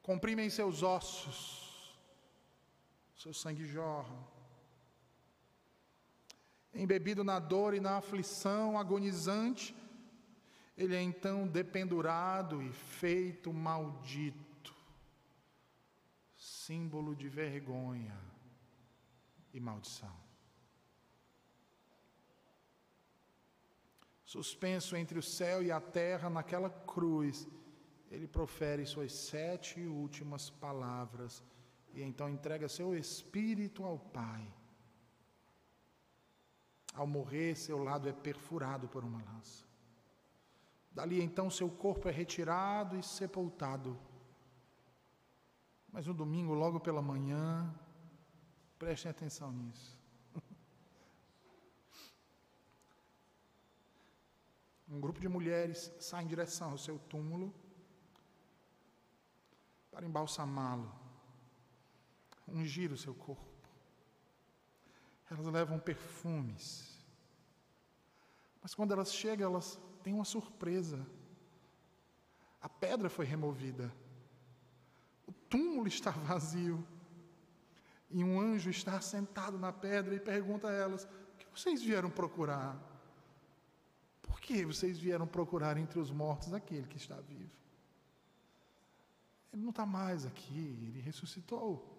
Comprimem seus ossos, seu sangue jorra. Embebido na dor e na aflição agonizante, ele é então dependurado e feito maldito, símbolo de vergonha e maldição. Suspenso entre o céu e a terra naquela cruz, ele profere suas sete últimas palavras e então entrega seu espírito ao Pai. Ao morrer, seu lado é perfurado por uma lança. Dali então seu corpo é retirado e sepultado. Mas no domingo, logo pela manhã, prestem atenção nisso. *laughs* Um grupo de mulheres sai em direção ao seu túmulo para embalsamá-lo, ungir o seu corpo. Elas levam perfumes. Mas quando elas chegam, elas têm uma surpresa. A pedra foi removida. O túmulo está *laughs* vazio. E um anjo está sentado na pedra e pergunta a elas: O que vocês vieram procurar? Por que vocês vieram procurar entre os mortos aquele que está vivo? Ele não está mais aqui, ele ressuscitou.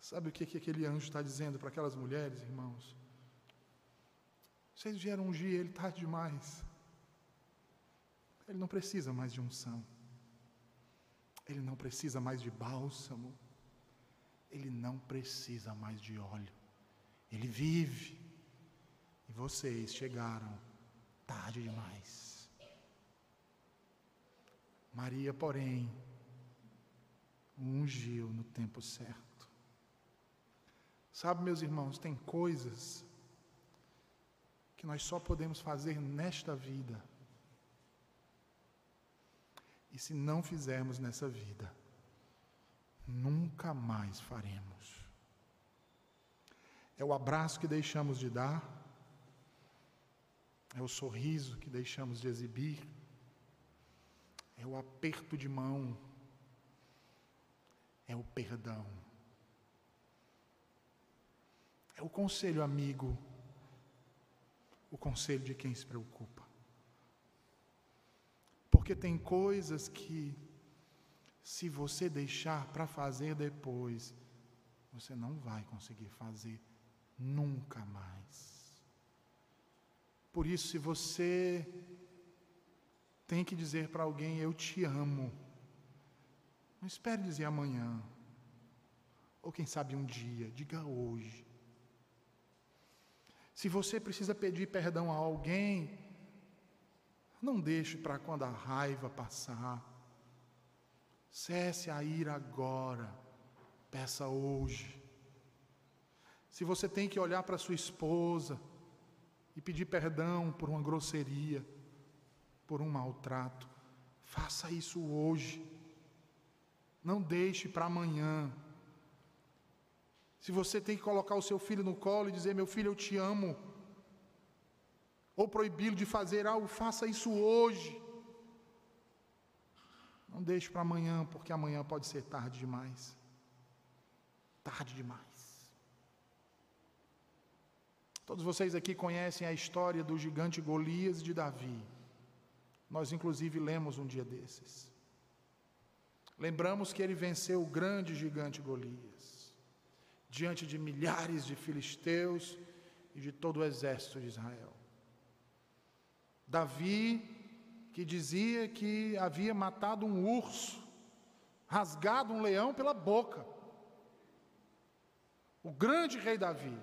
Sabe o que, que aquele anjo está dizendo para aquelas mulheres, irmãos? Vocês vieram ungir ele tarde demais. Ele não precisa mais de unção. Ele não precisa mais de bálsamo. Ele não precisa mais de óleo. Ele vive. E vocês chegaram tarde demais. Maria, porém, ungiu no tempo certo. Sabe, meus irmãos, tem coisas que nós só podemos fazer nesta vida. E se não fizermos nessa vida, nunca mais faremos. É o abraço que deixamos de dar, é o sorriso que deixamos de exibir, é o aperto de mão, é o perdão, é o conselho amigo, o conselho de quem se preocupa. Porque tem coisas que, se você deixar para fazer depois, você não vai conseguir fazer nunca mais. Por isso, se você tem que dizer para alguém: Eu te amo, não espere dizer amanhã, ou quem sabe um dia, diga hoje. Se você precisa pedir perdão a alguém, não deixe para quando a raiva passar. Cesse a ir agora, peça hoje. Se você tem que olhar para sua esposa e pedir perdão por uma grosseria, por um maltrato, faça isso hoje. Não deixe para amanhã. Se você tem que colocar o seu filho no colo e dizer: Meu filho, eu te amo, ou proibi-lo de fazer algo, faça isso hoje. Não deixe para amanhã, porque amanhã pode ser tarde demais. Tarde demais. Todos vocês aqui conhecem a história do gigante Golias de Davi. Nós, inclusive, lemos um dia desses. Lembramos que ele venceu o grande gigante Golias, diante de milhares de filisteus e de todo o exército de Israel. Davi, que dizia que havia matado um urso, rasgado um leão pela boca. O grande rei Davi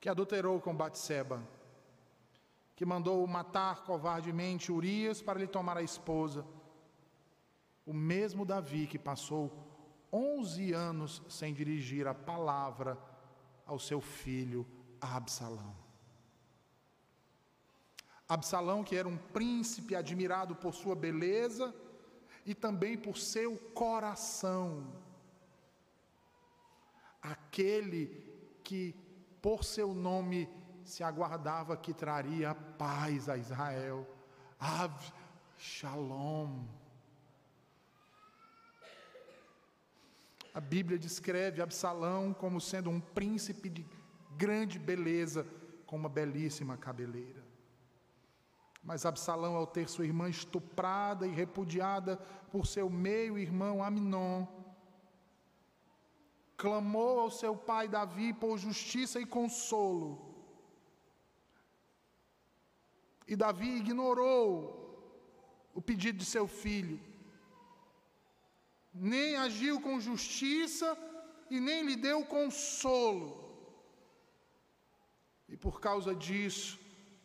que adulterou com Batseba, que mandou matar covardemente Urias para lhe tomar a esposa. O mesmo Davi que passou 11 anos sem dirigir a palavra ao seu filho Absalão. Absalão, que era um príncipe admirado por sua beleza e também por seu coração. Aquele que, por seu nome, se aguardava que traria paz a Israel. Av Shalom. A Bíblia descreve Absalão como sendo um príncipe de grande beleza, com uma belíssima cabeleira. Mas Absalão, ao ter sua irmã estuprada e repudiada por seu meio-irmão Aminon, clamou ao seu pai Davi por justiça e consolo. E Davi ignorou o pedido de seu filho nem agiu com justiça e nem lhe deu consolo. E por causa disso,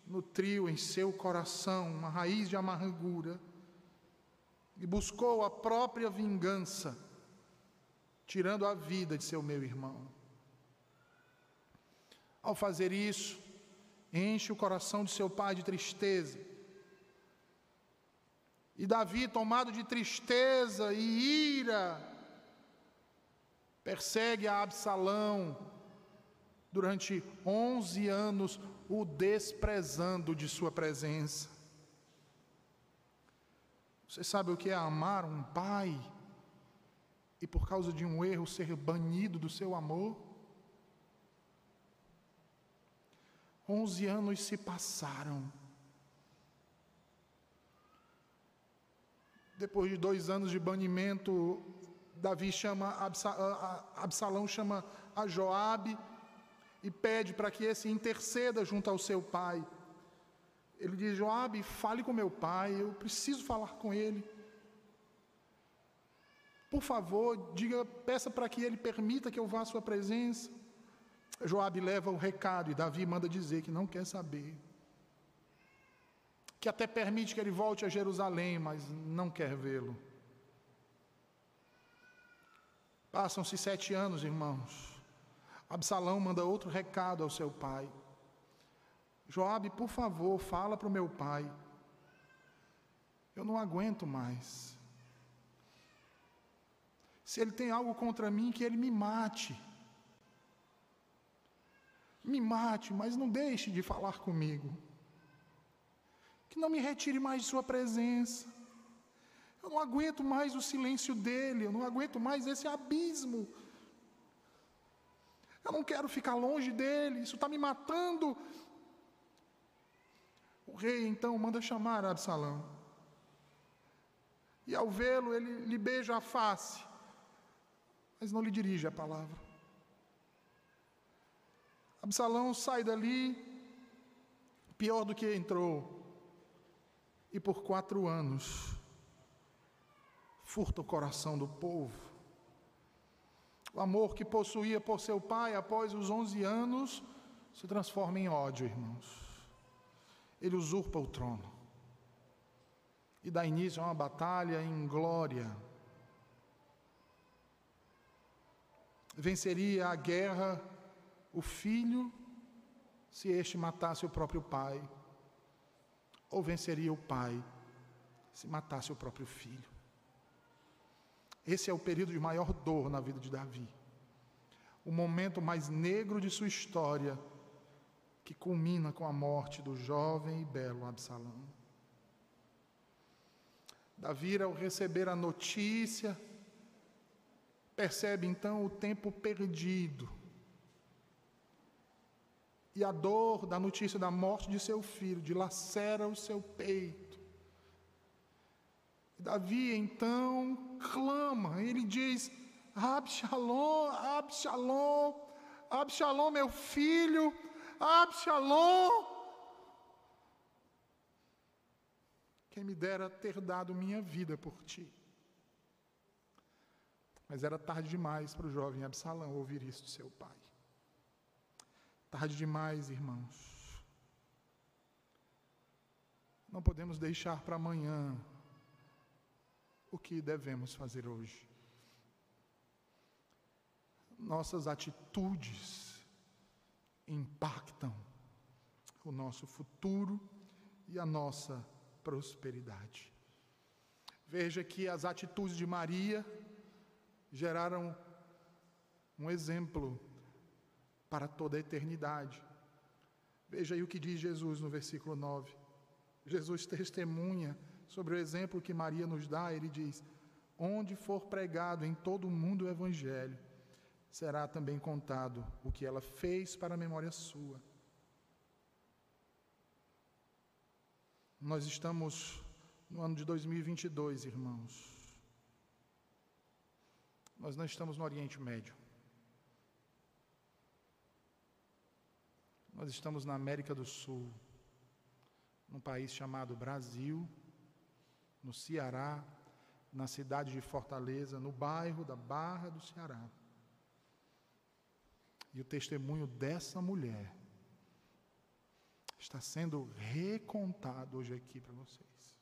nutriu em seu coração uma raiz de amargura e buscou a própria vingança, tirando a vida de seu meu irmão. Ao fazer isso, enche o coração de seu pai de tristeza e Davi, tomado de tristeza e ira, persegue a Absalão durante 11 anos, o desprezando de sua presença. Você sabe o que é amar um pai e por causa de um erro ser banido do seu amor? Onze anos se passaram Depois de dois anos de banimento, Davi chama Absalão chama a Joabe e pede para que esse interceda junto ao seu pai. Ele diz: Joabe, fale com meu pai, eu preciso falar com ele. Por favor, diga, peça para que ele permita que eu vá à sua presença. Joabe leva o recado e Davi manda dizer que não quer saber que até permite que ele volte a Jerusalém, mas não quer vê-lo. Passam-se sete anos, irmãos. Absalão manda outro recado ao seu pai. Joabe, por favor, fala para o meu pai. Eu não aguento mais. Se ele tem algo contra mim, que ele me mate. Me mate, mas não deixe de falar comigo que não me retire mais de Sua presença. Eu não aguento mais o silêncio dele, eu não aguento mais esse abismo. Eu não quero ficar longe dele, isso está me matando. O rei então manda chamar Absalão. E ao vê-lo, ele lhe beija a face, mas não lhe dirige a palavra. Absalão sai dali, pior do que entrou e por quatro anos furta o coração do povo. O amor que possuía por seu pai após os onze anos se transforma em ódio, irmãos. Ele usurpa o trono e dá início a uma batalha em glória. Venceria a guerra o filho se este matasse o próprio pai ou venceria o pai se matasse o próprio filho. Esse é o período de maior dor na vida de Davi. O momento mais negro de sua história, que culmina com a morte do jovem e belo Absalão. Davi, ao receber a notícia, percebe então o tempo perdido e a dor da notícia da morte de seu filho dilacera o seu peito. Davi então clama, ele diz: Absalom, Absalom, Absalom, meu filho, Absalom. Quem me dera ter dado minha vida por ti. Mas era tarde demais para o jovem Absalão ouvir isso de seu pai. Tarde demais, irmãos. Não podemos deixar para amanhã o que devemos fazer hoje. nossas atitudes impactam o nosso futuro e a nossa prosperidade. Veja que as atitudes de Maria geraram um exemplo para toda a eternidade. Veja aí o que diz Jesus no versículo 9. Jesus testemunha sobre o exemplo que Maria nos dá, ele diz: Onde for pregado em todo o mundo o Evangelho, será também contado o que ela fez para a memória sua. Nós estamos no ano de 2022, irmãos. Nós não estamos no Oriente Médio. Nós estamos na América do Sul, num país chamado Brasil, no Ceará, na cidade de Fortaleza, no bairro da Barra do Ceará. E o testemunho dessa mulher está sendo recontado hoje aqui para vocês.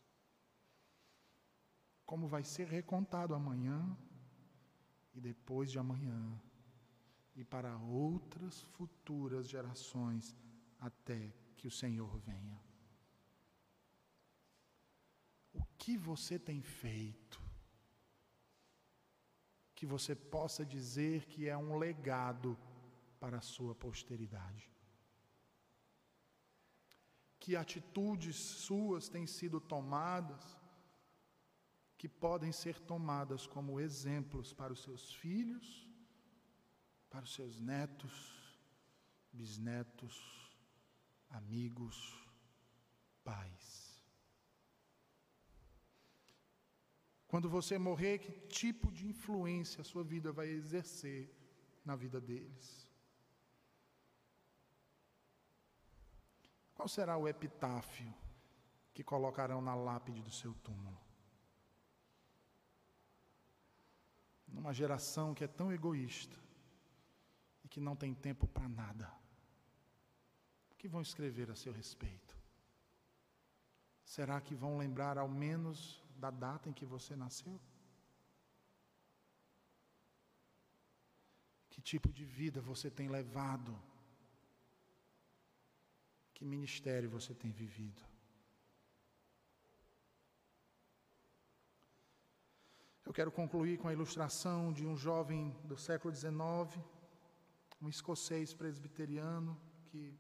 Como vai ser recontado amanhã e depois de amanhã e para outras futuras gerações até que o Senhor venha. O que você tem feito que você possa dizer que é um legado para a sua posteridade? que atitudes suas têm sido tomadas, que podem ser tomadas como exemplos para os seus filhos, para os seus netos, bisnetos, amigos, pais. Quando você morrer, que tipo de influência a sua vida vai exercer na vida deles? Qual será o epitáfio que colocarão na lápide do seu túmulo? Numa geração que é tão egoísta que não tem tempo para nada. O que vão escrever a seu respeito? Será que vão lembrar ao menos da data em que você nasceu? Que tipo de vida você tem levado? Que ministério você tem vivido? Eu quero concluir com a ilustração de um jovem do século XIX, um escocês presbiteriano que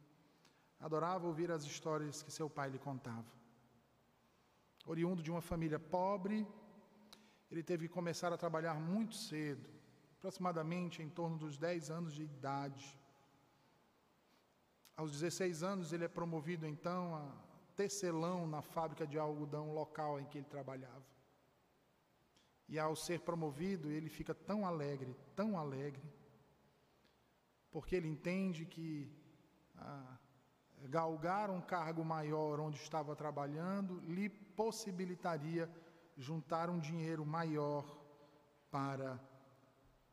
adorava ouvir as histórias que seu pai lhe contava. Oriundo de uma família pobre, ele teve que começar a trabalhar muito cedo, aproximadamente em torno dos 10 anos de idade. Aos 16 anos, ele é promovido então a tecelão na fábrica de algodão local em que ele trabalhava. E ao ser promovido, ele fica tão alegre, tão alegre, porque ele entende que ah, galgar um cargo maior onde estava trabalhando lhe possibilitaria juntar um dinheiro maior para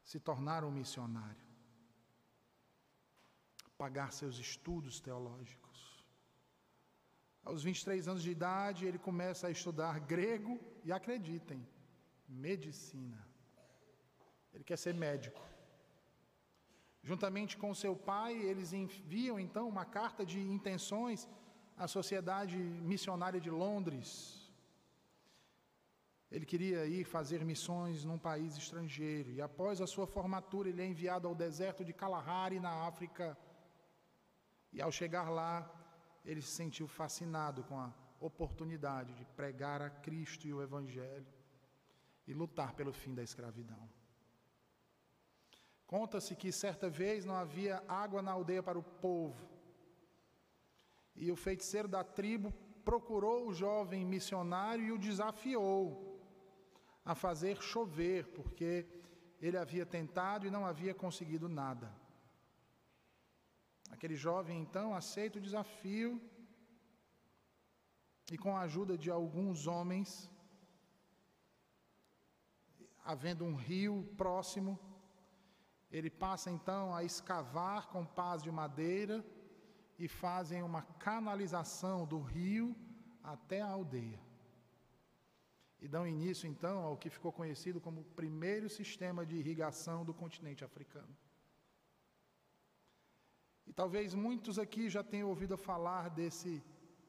se tornar um missionário pagar seus estudos teológicos. Aos 23 anos de idade, ele começa a estudar grego e, acreditem, medicina. Ele quer ser médico. Juntamente com seu pai, eles enviam então uma carta de intenções à Sociedade Missionária de Londres. Ele queria ir fazer missões num país estrangeiro e após a sua formatura ele é enviado ao deserto de Kalahari na África e ao chegar lá, ele se sentiu fascinado com a oportunidade de pregar a Cristo e o Evangelho e lutar pelo fim da escravidão. Conta-se que certa vez não havia água na aldeia para o povo. E o feiticeiro da tribo procurou o jovem missionário e o desafiou a fazer chover, porque ele havia tentado e não havia conseguido nada. Aquele jovem então aceita o desafio e, com a ajuda de alguns homens, havendo um rio próximo, ele passa então a escavar com pás de madeira e fazem uma canalização do rio até a aldeia. E dão início então ao que ficou conhecido como o primeiro sistema de irrigação do continente africano. E talvez muitos aqui já tenham ouvido falar desse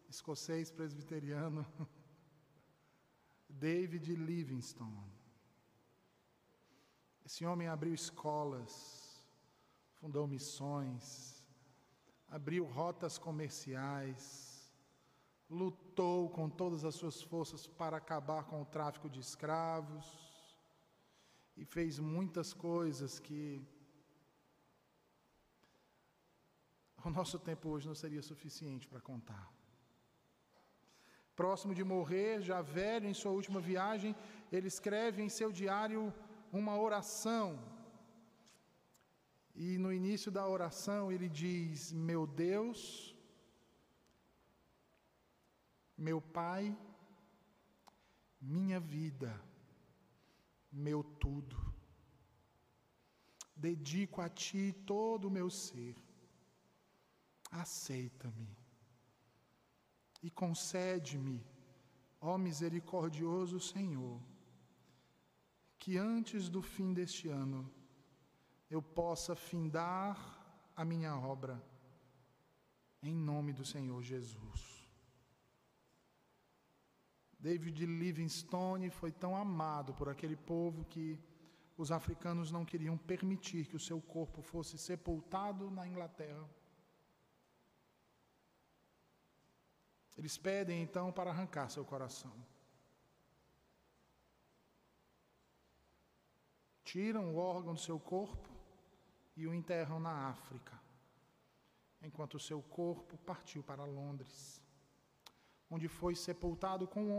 escocês presbiteriano, *laughs* David Livingstone. Esse homem abriu escolas, fundou missões, abriu rotas comerciais, lutou com todas as suas forças para acabar com o tráfico de escravos e fez muitas coisas que o nosso tempo hoje não seria suficiente para contar. Próximo de morrer, já velho, em sua última viagem, ele escreve em seu diário uma oração. E no início da oração ele diz: Meu Deus, meu Pai, minha vida, meu tudo. Dedico a Ti todo o meu ser. Aceita-me e concede-me, ó misericordioso Senhor, que antes do fim deste ano eu possa findar a minha obra, em nome do Senhor Jesus. David Livingstone foi tão amado por aquele povo que os africanos não queriam permitir que o seu corpo fosse sepultado na Inglaterra. Eles pedem então para arrancar seu coração. Tiram o órgão do seu corpo e o enterram na África, enquanto o seu corpo partiu para Londres, onde foi sepultado com